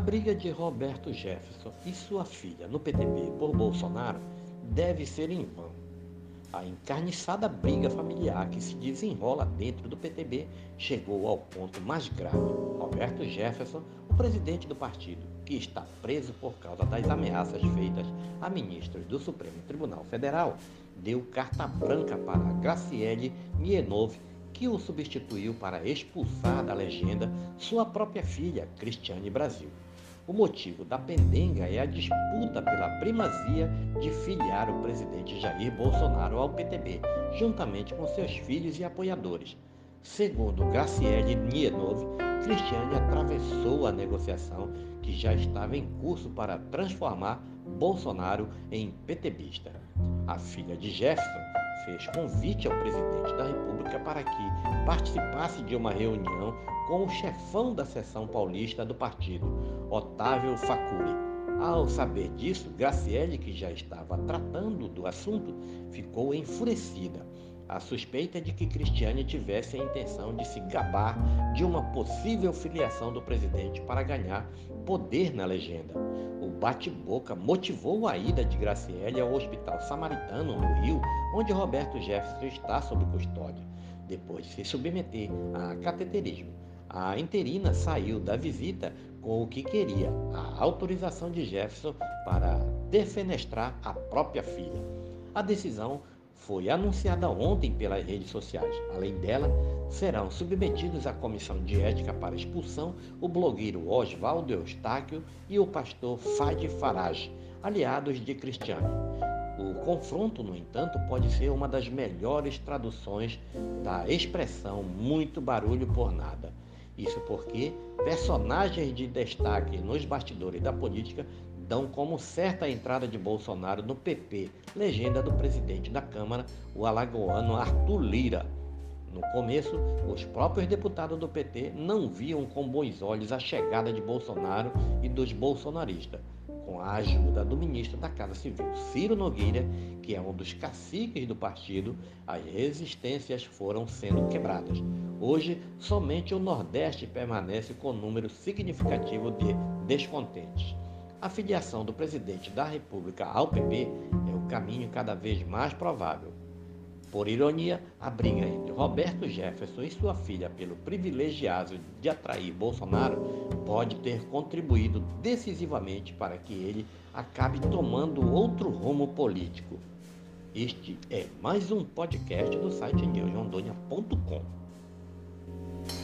briga de Roberto Jefferson e sua filha no PTB por Bolsonaro deve ser em vão. A encarniçada briga familiar que se desenrola dentro do PTB chegou ao ponto mais grave. Roberto Jefferson, o presidente do partido, que está preso por causa das ameaças feitas a ministros do Supremo Tribunal Federal, deu carta branca para Graciele Mienov, que o substituiu para expulsar da legenda sua própria filha, Cristiane Brasil. O motivo da pendenga é a disputa pela primazia de filiar o presidente Jair Bolsonaro ao PTB, juntamente com seus filhos e apoiadores. Segundo Graciele Nienov, Cristiane atravessou a negociação que já estava em curso para transformar Bolsonaro em PTBista. A filha de Jefferson fez convite ao presidente da República para que participasse de uma reunião com o chefão da seção paulista do partido, Otávio Facuri. Ao saber disso, Graciele, que já estava tratando do assunto, ficou enfurecida. A suspeita de que Cristiane tivesse a intenção de se gabar de uma possível filiação do presidente para ganhar poder na legenda. O bate-boca motivou a ida de Graciele ao Hospital Samaritano, no Rio, onde Roberto Jefferson está sob custódia, depois de se submeter a cateterismo. A interina saiu da visita com o que queria, a autorização de Jefferson para defenestrar a própria filha. A decisão foi anunciada ontem pelas redes sociais. Além dela, serão submetidos à comissão de ética para expulsão o blogueiro Oswaldo Eustáquio e o pastor Fadi Farage, aliados de Cristiano. O confronto, no entanto, pode ser uma das melhores traduções da expressão muito barulho por nada. Isso porque personagens de destaque nos bastidores da política dão como certa a entrada de Bolsonaro no PP, legenda do presidente da Câmara, o alagoano Arthur Lira. No começo, os próprios deputados do PT não viam com bons olhos a chegada de Bolsonaro e dos bolsonaristas. Com a ajuda do ministro da Casa Civil, Ciro Nogueira, que é um dos caciques do partido, as resistências foram sendo quebradas. Hoje, somente o Nordeste permanece com um número significativo de descontentes. A filiação do presidente da República ao PP é o caminho cada vez mais provável. Por ironia, a briga entre Roberto Jefferson e sua filha pelo privilegiado de atrair Bolsonaro pode ter contribuído decisivamente para que ele acabe tomando outro rumo político. Este é mais um podcast do site newsrondônia.com Thank you.